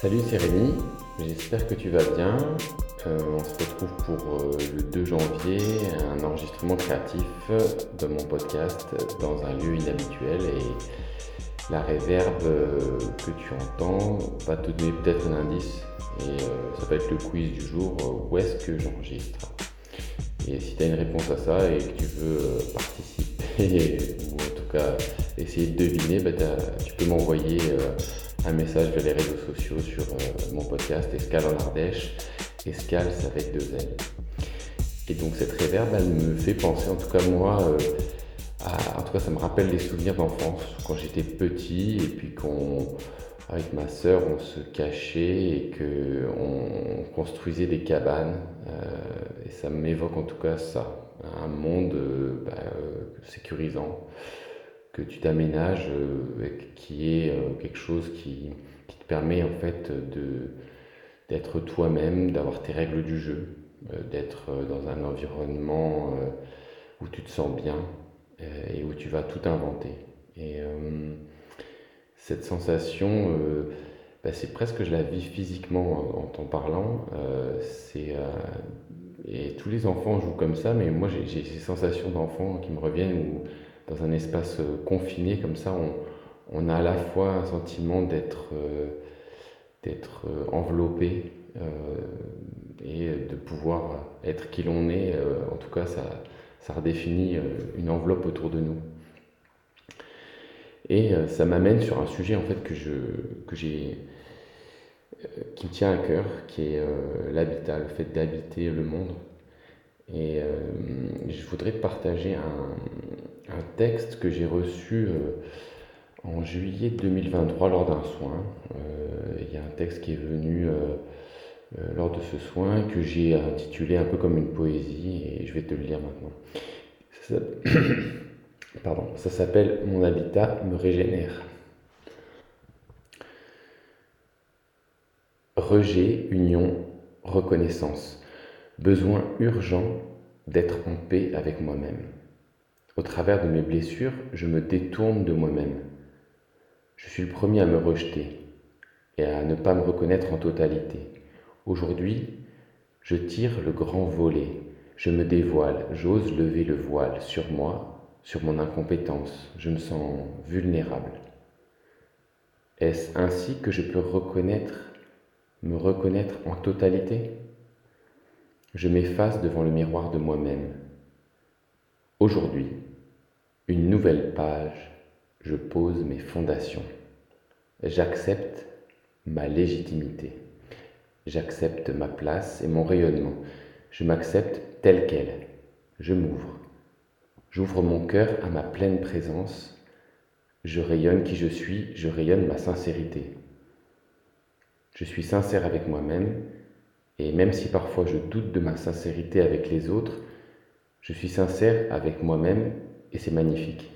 Salut c'est Rémi, j'espère que tu vas bien. Euh, on se retrouve pour euh, le 2 janvier, un enregistrement créatif de mon podcast dans un lieu inhabituel et la réverbe euh, que tu entends va te donner peut-être un indice et ça va être le quiz du jour où est-ce que j'enregistre? Et si tu as une réponse à ça et que tu veux participer ou en tout cas essayer de deviner, bah, tu peux m'envoyer un message vers les réseaux sociaux sur euh, mon podcast Escale en Ardèche. Escale, c'est avec deux L. Et donc cette réverbe, elle me fait penser, en tout cas moi, euh, en tout cas ça me rappelle des souvenirs d'enfance, quand j'étais petit et puis qu'on, avec ma sœur, on se cachait et qu'on construisait des cabanes. Euh, et ça m'évoque en tout cas ça, un monde bah, sécurisant que tu t'aménages, euh, qui est euh, quelque chose qui, te permet en fait de, d'être toi-même, d'avoir tes règles du jeu, euh, d'être dans un environnement où tu te sens bien et où tu vas tout inventer. Et cette sensation, bah, c'est presque je la vis physiquement en t'en parlant. c'est et tous les enfants jouent comme ça, mais moi j'ai, ces sensations d'enfant qui me reviennent où dans un espace euh, confiné comme ça, on, a à la fois un sentiment d'être euh, d'être euh, enveloppé et de pouvoir être qui l'on est. en tout cas, ça, ça redéfinit une enveloppe autour de nous. Et ça m'amène sur un sujet en fait que je que j'ai qui me tient à cœur, qui est l'habitat, le fait d'habiter le monde. Et je voudrais partager un, un texte que j'ai reçu euh, en juillet 2023 lors d'un soin. Euh, il y a un texte qui est venu euh, lors de ce soin que j'ai intitulé un peu comme une poésie et je vais te le lire maintenant. Pardon, ça s'appelle Mon habitat me régénère. Rejet, union, reconnaissance. Besoin urgent d'être en paix avec moi-même. Au travers de mes blessures, je me détourne de moi-même. Je suis le premier à me rejeter et à ne pas me reconnaître en totalité. Aujourd'hui, je tire le grand volet, je me dévoile, j'ose lever le voile sur moi, sur mon incompétence, je me sens vulnérable. Est-ce ainsi que je peux reconnaître, me reconnaître en totalité? Je m'efface devant le miroir de moi-même. Aujourd'hui, une nouvelle page, je pose mes fondations. J'accepte ma légitimité. J'accepte ma place et mon rayonnement. Je m'accepte tel quel. Je m'ouvre. J'ouvre mon cœur à ma pleine présence. Je rayonne qui je suis, je rayonne ma sincérité. Je suis sincère avec moi-même et même si parfois je doute de ma sincérité avec les autres, je suis sincère avec moi-même et c'est magnifique.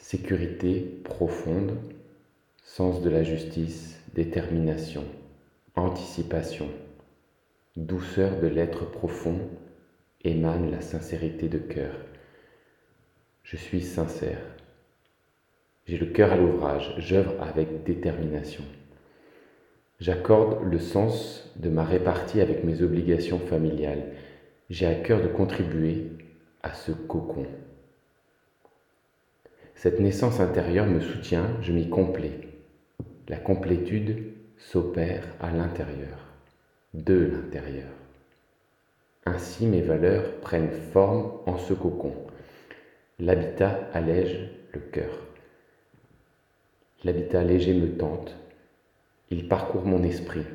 Sécurité profonde, sens de la justice, détermination, anticipation, douceur de l'être profond émane la sincérité de cœur. Je suis sincère. J'ai le cœur à l'ouvrage, j'œuvre avec détermination. J'accorde le sens de ma répartie avec mes obligations familiales. J'ai à cœur de contribuer à ce cocon. Cette naissance intérieure me soutient, je m'y complais. La complétude s'opère à l'intérieur, de l'intérieur. Ainsi mes valeurs prennent forme en ce cocon. L'habitat allège le cœur. L'habitat léger me tente, il parcourt mon esprit.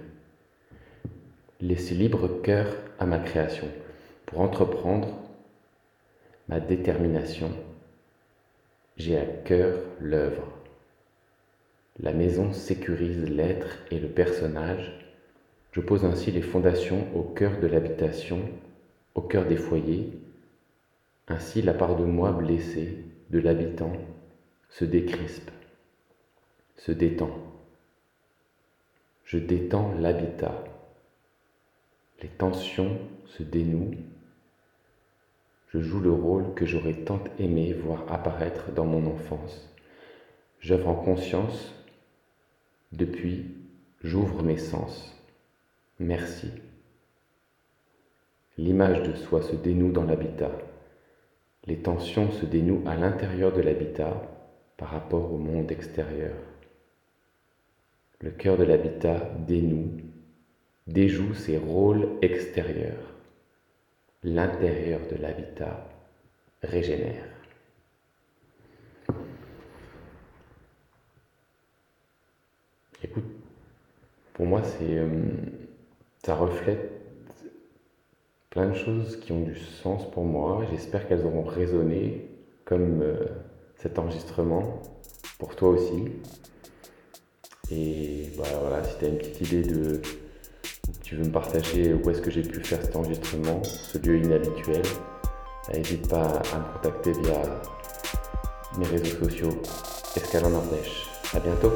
Laissez libre cœur à ma création pour entreprendre détermination. J'ai à cœur l'œuvre. La maison sécurise l'être et le personnage. Je pose ainsi les fondations au cœur de l'habitation, au cœur des foyers. Ainsi la part de moi blessée, de l'habitant, se décrispe, se détend. Je détends l'habitat. Les tensions se dénouent je joue le rôle que j'aurais tant aimé voir apparaître dans mon enfance. J'œuvre en conscience depuis J'ouvre mes sens. Merci. L'image de soi se dénoue dans l'habitat. Les tensions se dénouent à l'intérieur de l'habitat par rapport au monde extérieur. Le cœur de l'habitat dénoue, déjoue ses rôles extérieurs. L'intérieur de l'habitat régénère. Écoute, pour moi, c'est, euh, ça reflète plein de choses qui ont du sens pour moi. J'espère qu'elles auront résonné comme euh, cet enregistrement pour toi aussi. Et voilà, si tu as une petite idée de tu veux me partager où est-ce que j'ai pu faire cet enregistrement, ce lieu inhabituel, n'hésite pas à me contacter via mes réseaux sociaux Escalon Ardèche. À bientôt